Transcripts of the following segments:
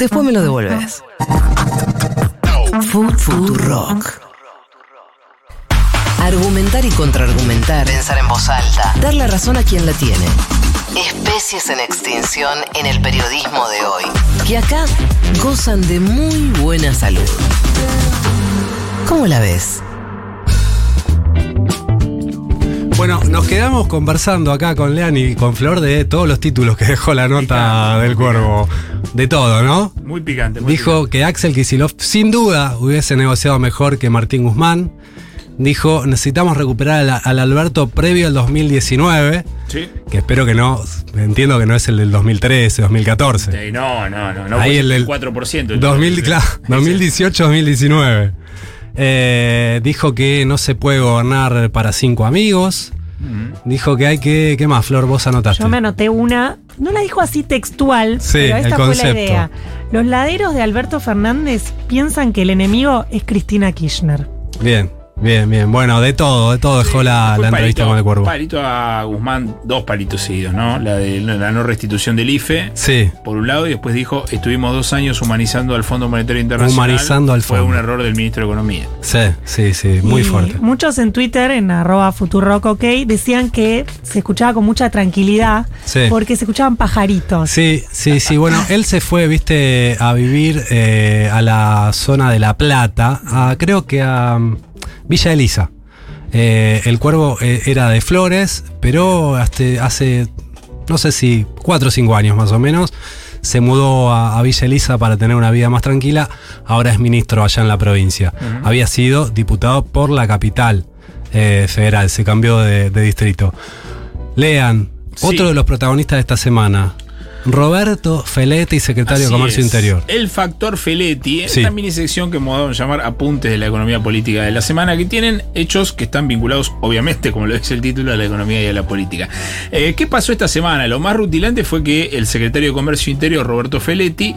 Después me lo devuelves. Futurock. Argumentar y contraargumentar. Pensar en voz alta. Dar la razón a quien la tiene. Especies en extinción en el periodismo de hoy. Que acá gozan de muy buena salud. ¿Cómo la ves? Bueno, nos quedamos conversando acá con Lean y con Flor de todos los títulos que dejó la nota del cuervo. De todo, ¿no? Muy picante. muy Dijo que Axel Kisilov sin duda hubiese negociado mejor que Martín Guzmán. Dijo, necesitamos recuperar al, al Alberto previo al 2019, picante. Sí. que espero que no, entiendo que no es el del 2013, 2014. Eh, no, no, no. no Ahí el del 4%. el 2000, claro, 2018-2019. Eh, dijo que no se puede gobernar para cinco amigos. Dijo que hay que. ¿Qué más, Flor? Vos anotaste. Yo me anoté una, no la dijo así textual, Sí, pero esta el fue concepto. la idea. Los laderos de Alberto Fernández piensan que el enemigo es Cristina Kirchner. Bien, bien, bien. Bueno, de todo, de todo dejó la, Fue la entrevista palito- con el cuervo. Palito a Guzmán, dos palitos seguidos, ¿no? La de la no restitución del IFE, Sí, por un lado, y después dijo, estuvimos dos años humanizando al Fondo Monetario Internacional. Humanizando al Fue fondo. un error del ministro de Economía. sí, sí, sí, muy Y fuerte. Muchos en Twitter, en arroba Futurock OK, decían que se escuchaba con mucha tranquilidad Sí. porque se escuchaban pajaritos. Sí, sí, sí. Bueno, él se fue, viste, a vivir eh, a la zona de La Plata, a- creo que a Villa Elisa. Eh, el cuervo eh, era de Flores, pero hasta hace, no sé si cuatro o cinco años más o menos, se mudó a, a Villa Elisa para tener una vida más tranquila. Ahora es ministro allá en la provincia. Había sido diputado por la capital eh, federal, se cambió de, de distrito. Lean, Sí. otro de los protagonistas de esta semana. Roberto Feletti, secretario Así de Comercio es. Interior. El factor Feletti, Sí. esta mini sección que hemos llamar Apuntes de la Economía Política de la Semana, que tienen hechos que están vinculados, obviamente, como lo dice el título, a la economía y a la política. Eh, ¿Qué pasó esta semana? Lo más rutilante fue que el secretario de Comercio Interior, Roberto Feletti,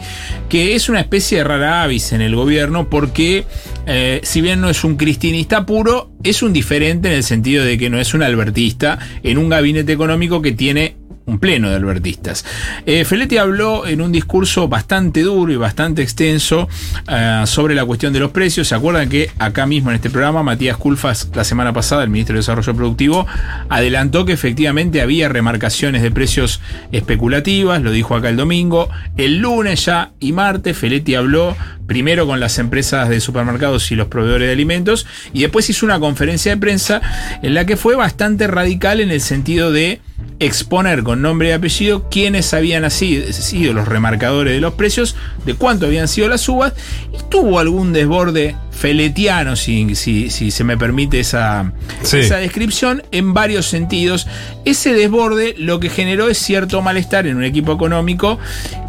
que es una especie de rara avis en el gobierno, porque eh, si bien no es un cristinista puro, es un diferente en el sentido de que no es un albertista en un gabinete económico que tiene un pleno de albertistas. Eh, Feletti habló en un discurso bastante duro y bastante extenso eh, sobre la cuestión de los precios. ¿Se acuerdan que acá mismo en este programa Matías Culfas la semana pasada, el ministro de Desarrollo Productivo, adelantó que efectivamente había remarcaciones de precios especulativas, lo dijo acá el domingo. El lunes ya y martes Feletti habló primero con las empresas de supermercados y los proveedores de alimentos y después hizo una conferencia de prensa en la que fue bastante radical en el sentido de exponer con nombre y apellido quiénes habían sido los remarcadores de los precios, de cuánto habían sido las subas, y tuvo algún desborde feletiano, si, si, si se me permite esa, Sí. esa descripción, en varios sentidos. Ese desborde lo que generó es cierto malestar en un equipo económico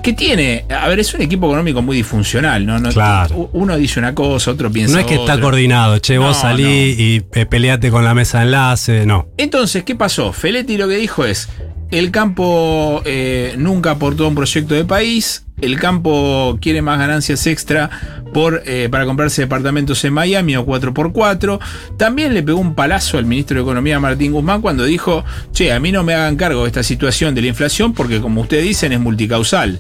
que tiene, a ver, es un equipo económico muy disfuncional, ¿no? no Claro. Uno dice una cosa, otro piensa No es que está coordinado, che, vos salí no. y eh, peleate con la mesa de enlace, no. Entonces, ¿qué pasó? Feletti lo que dijo es, el campo eh, nunca aportó a un proyecto de país, el campo quiere más ganancias extra por, eh, para comprarse departamentos en Miami o 4x4. También le pegó un palazo al ministro de Economía Martín Guzmán cuando dijo, che, a mí no me hagan cargo de esta situación de la inflación porque como ustedes dicen es multicausal.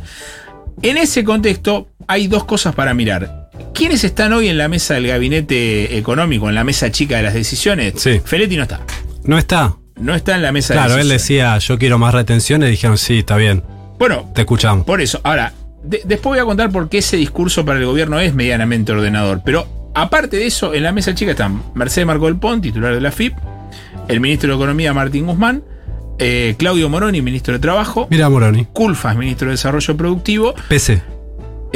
En ese contexto hay dos cosas para mirar. ¿Quiénes están hoy en la mesa del gabinete económico, en la mesa chica de las decisiones? Sí. Feletti no está. No está. No está en la mesa Claro, de él decisiones. decía, yo quiero más retenciones, y dijeron, sí, está bien, Bueno, te escuchamos. por eso. Ahora, de- después voy a contar por qué ese discurso para el gobierno es medianamente ordenador. Pero aparte de eso, en la mesa chica están Mercedes Marco del Pont, titular de la FIP, el ministro de Economía Martín Guzmán, eh, Claudio Moroni, ministro de Trabajo, Mira, Moroni, Culfas, ministro de Desarrollo Productivo, PC.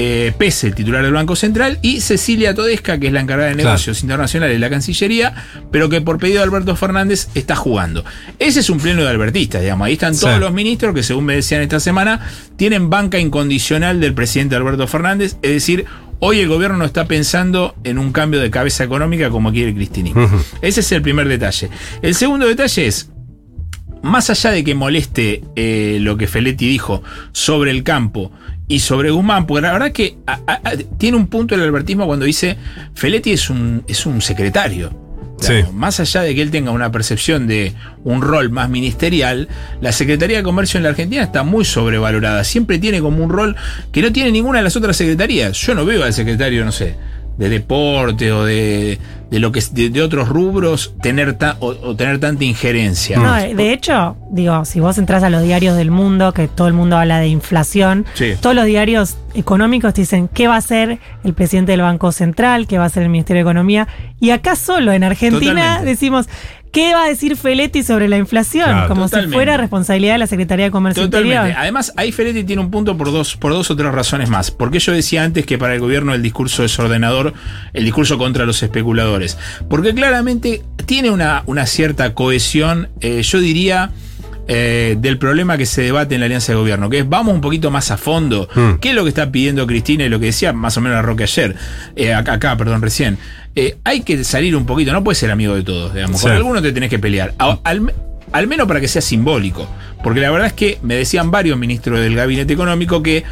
Eh, Pese, titular del Banco Central, y Cecilia Todesca, que es la encargada de Claro. negocios internacionales de la Cancillería, pero que por pedido de Alberto Fernández está jugando. Ese es un pleno de albertistas, digamos. Ahí están Sí. todos los ministros que, según me decían esta semana, tienen banca incondicional del presidente Alberto Fernández. Es decir, hoy el gobierno no está pensando en un cambio de cabeza económica como quiere el cristinismo. Ese es el primer detalle. El segundo detalle es. Más allá de que moleste eh, lo que Feletti dijo sobre el campo y sobre Guzmán, porque la verdad que a- a- a- tiene un punto el albertismo cuando dice Feletti es un, es un secretario. Sí. Más allá de que él tenga una percepción de un rol más ministerial, la Secretaría de Comercio en la Argentina está muy sobrevalorada. Siempre tiene como un rol que no tiene ninguna de las otras secretarías. Yo no veo al secretario, no sé, de deporte o de, de lo que es- de, de otros rubros tener ta- o, o tener tanta injerencia. No, de hecho, digo, si vos entras a los diarios del mundo, que todo el mundo habla de inflación, Sí. todos los diarios económicos te dicen qué va a hacer el presidente del Banco Central, qué va a hacer el Ministerio de Economía. Y acá solo, en Argentina, Totalmente. decimos, ¿qué va a decir Feletti sobre la inflación? Claro, Como totalmente. si fuera responsabilidad de la Secretaría de Comercio Totalmente. Interior. Además, ahí Feletti tiene un punto por dos, por dos o tres razones más. Porque yo decía antes que para el gobierno el discurso es ordenador, el discurso contra los especuladores. Porque claramente tiene una, una cierta cohesión, eh, yo diría. Eh, del problema que se debate en la alianza de gobierno, que es vamos un poquito más a fondo. Mm. ¿Qué es lo que está pidiendo Cristina y lo que decía más o menos la Roque ayer? Eh, acá, acá, perdón, recién. Eh, hay que salir un poquito, no puedes ser amigo de todos, digamos. Con Sí. algunos te tenés que pelear. A- Al, al menos para que sea simbólico. Porque la verdad es que me decían varios ministros del gabinete económico que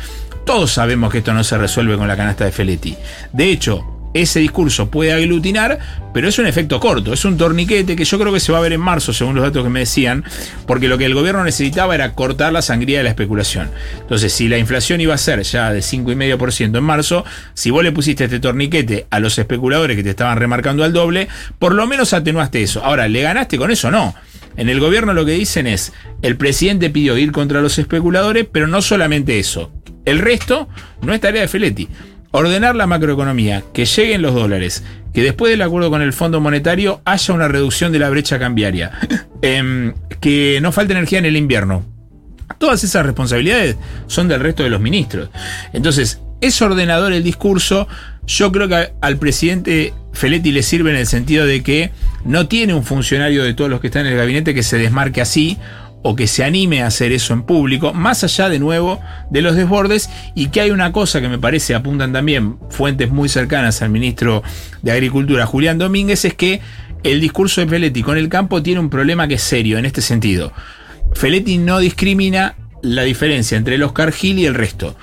todos sabemos que esto no se resuelve con la canasta de Feletti. De hecho, ese discurso puede aglutinar, pero es un efecto corto, es un torniquete que yo creo que se va a ver en marzo, según los datos que me decían, porque lo que el gobierno necesitaba era cortar la sangría de la especulación. Entonces, si la inflación iba a ser ya de 5,5% en marzo, si vos le pusiste este torniquete a los especuladores que te estaban remarcando al doble, por lo menos atenuaste eso. Ahora, ¿le ganaste con eso? No. En el gobierno lo que dicen es, el presidente pidió ir contra los especuladores, pero no solamente eso. El resto no es tarea de Feletti. Ordenar la macroeconomía, que lleguen los dólares, que después del acuerdo con el Fondo Monetario haya una reducción de la brecha cambiaria, em, que no falte energía en el invierno. Todas esas responsabilidades son del resto de los ministros. Entonces, es ordenador el discurso. Yo creo que al presidente Feletti le sirve en el sentido de que no tiene un funcionario de todos los que están en el gabinete que se desmarque así o que se anime a hacer eso en público, más allá de nuevo de los desbordes, y que hay una cosa que me parece apuntan también fuentes muy cercanas al ministro de Agricultura, Julián Domínguez, es que el discurso de Feletti con el campo tiene un problema que es serio en este sentido. Feletti no discrimina la diferencia entre el Oscar y el resto.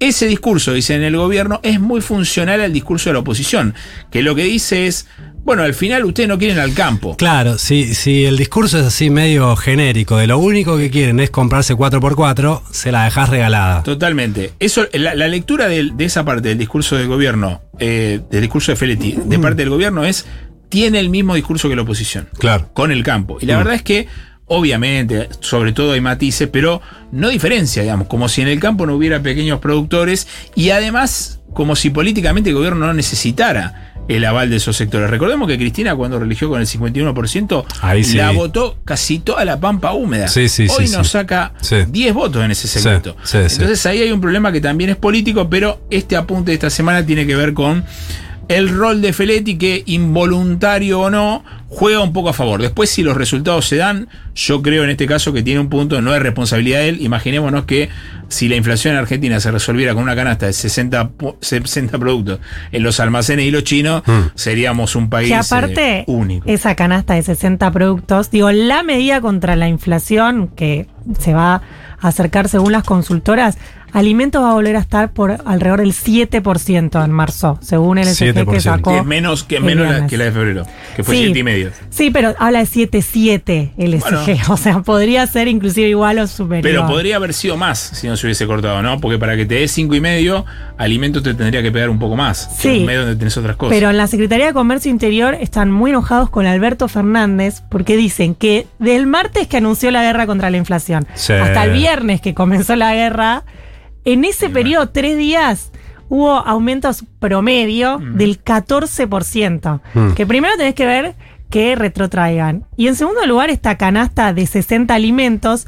Ese discurso, dice en el gobierno, es muy funcional al discurso de la oposición, que lo que dice es, bueno, al final ustedes no quieren al campo. Claro, si, si el discurso es así medio genérico, de lo único que quieren es comprarse 4x4, se la dejás regalada. Totalmente. Eso, la, la lectura de, esa parte del discurso del gobierno, eh, del discurso de Feletti, Mm. de parte del gobierno, es, tiene el mismo discurso que la oposición. Claro. con el campo. Y la Mm. verdad es que, obviamente, sobre todo hay matices, pero no diferencia, digamos, como si en el campo no hubiera pequeños productores y además como si políticamente el gobierno no necesitara el aval de esos sectores. Recordemos que Cristina cuando religió con el 51% Ahí sí. la votó casi toda la pampa húmeda. Sí, sí, Hoy nos saca Sí. 10 votos en ese segmento. Entonces ahí hay un problema que también es político, pero este apunte de esta semana tiene que ver con el rol de Feletti que involuntario o no juega un poco a favor. Después si los resultados se dan, yo creo en este caso que tiene un punto, no es responsabilidad de él. Imaginémonos que si la inflación en Argentina se resolviera con una canasta de 60, pu- 60 productos en los almacenes y los chinos, Mm. seríamos un país Que eh, aparte, único. esa canasta de 60 productos, digo, la medida contra la inflación que se va a acercar según las consultoras, alimentos va a volver a estar por alrededor del 7% en marzo, según el SG que 7%. sacó. que menos, que menos la- viernes. que la de febrero, que fue Sí. siete y medio. Sí, pero habla de 7,7 el SG, Bueno. o sea, podría ser inclusive igual o superior. Pero podría haber sido más si no se hubiese cortado, ¿no? Porque para que te dé cinco y medio, alimentos te tendría que pegar un poco más. Sí. En medio donde tenés otras cosas. Pero en la Secretaría de Comercio Interior están muy enojados con Alberto Fernández porque dicen que del martes que anunció la guerra contra la inflación Sí. hasta el viernes que comenzó la guerra, en ese periodo, tres días, hubo aumentos promedio del 14%. Mm. Que primero tenés que ver que retrotraigan. Y en segundo lugar, esta canasta de 60 alimentos.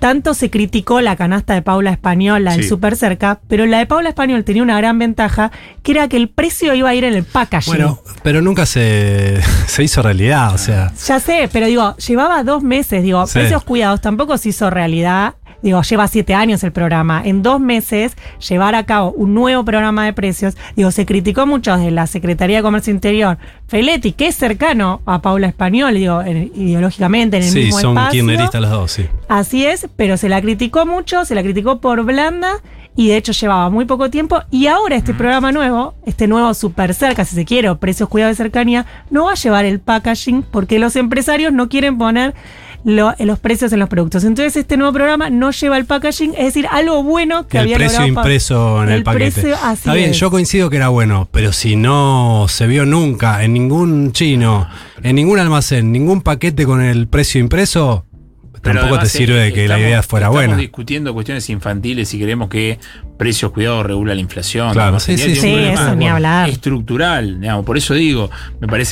Tanto se criticó la canasta de Paula Español, la del Sí. super cerca, pero la de Paula Español tenía una gran ventaja, que era que el precio iba a ir en el packaging. Bueno, pero nunca se, se hizo realidad, o sea. Ya sé, pero digo, llevaba dos meses, digo, Sí. precios cuidados tampoco se hizo realidad. Digo, lleva siete años el programa. En dos meses, llevar a cabo un nuevo programa de precios. Digo, se criticó mucho de la Secretaría de Comercio Interior. Feletti, que es cercano a Paula Español, digo, en- ideológicamente, en el Sí, mismo son espacio. kirchneristas los dos, sí. Así es, pero se la criticó mucho, se la criticó por blanda y de hecho llevaba muy poco tiempo. Y ahora este programa nuevo, este nuevo super cerca, si se quiere, o precios cuidados de cercanía, no va a llevar el packaging porque los empresarios no quieren poner lo- los precios en los productos. Entonces este nuevo programa no lleva el packaging, es decir, algo bueno que el había precio impreso en el, paquete. precio, así Está bien, es. yo coincido que era bueno, pero si no se vio nunca en ningún chino, en ningún almacén, ningún paquete con el precio impreso, Pero tampoco te además, sirve eh, que la estamos- idea fuera estamos buena. discutiendo cuestiones infantiles y creemos que precios cuidados regula la inflación. Claro, digamos, sí, sí, sí, eso ni hablar. Estructural, digamos, por eso digo, me parece